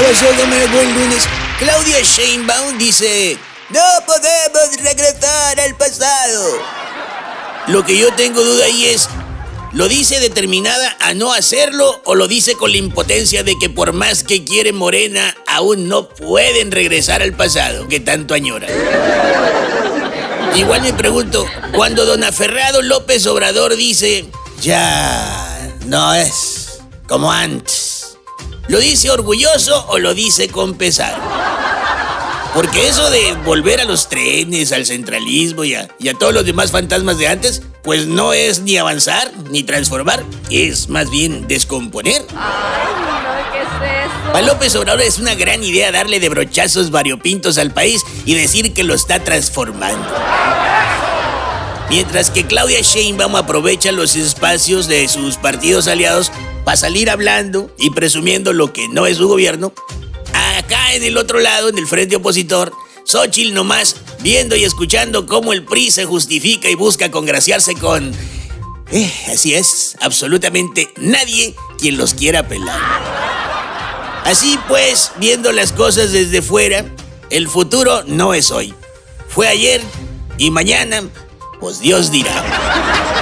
Lunes. Claudia Sheinbaum dice, no podemos regresar al pasado. Lo que yo tengo duda ahí es, ¿lo dice determinada a no hacerlo o lo dice con la impotencia de que por más que quiere Morena, aún no pueden regresar al pasado que tanto añora? Igual me pregunto, cuando don Aferrado López Obrador dice, ya no es como antes, ¿lo dice orgulloso o lo dice con pesar? Porque eso de volver a los trenes, al centralismo y a, y a todos los demás fantasmas de antes, pues no es ni avanzar ni transformar, es más bien descomponer. Ay, no, ¿qué es eso? Para López Obrador es una gran idea darle de brochazos variopintos al país y decir que lo está transformando. Mientras que Claudia Sheinbaum aprovecha los espacios de sus partidos aliados para salir hablando y presumiendo lo que no es su gobierno, acá en el otro lado, en el frente opositor, Xochitl nomás viendo y escuchando cómo el PRI se justifica y busca congraciarse con... Eh, así es, absolutamente nadie quien los quiera pelar. Así pues, viendo las cosas desde fuera, el futuro no es hoy. Fue ayer y mañana, pues Dios dirá.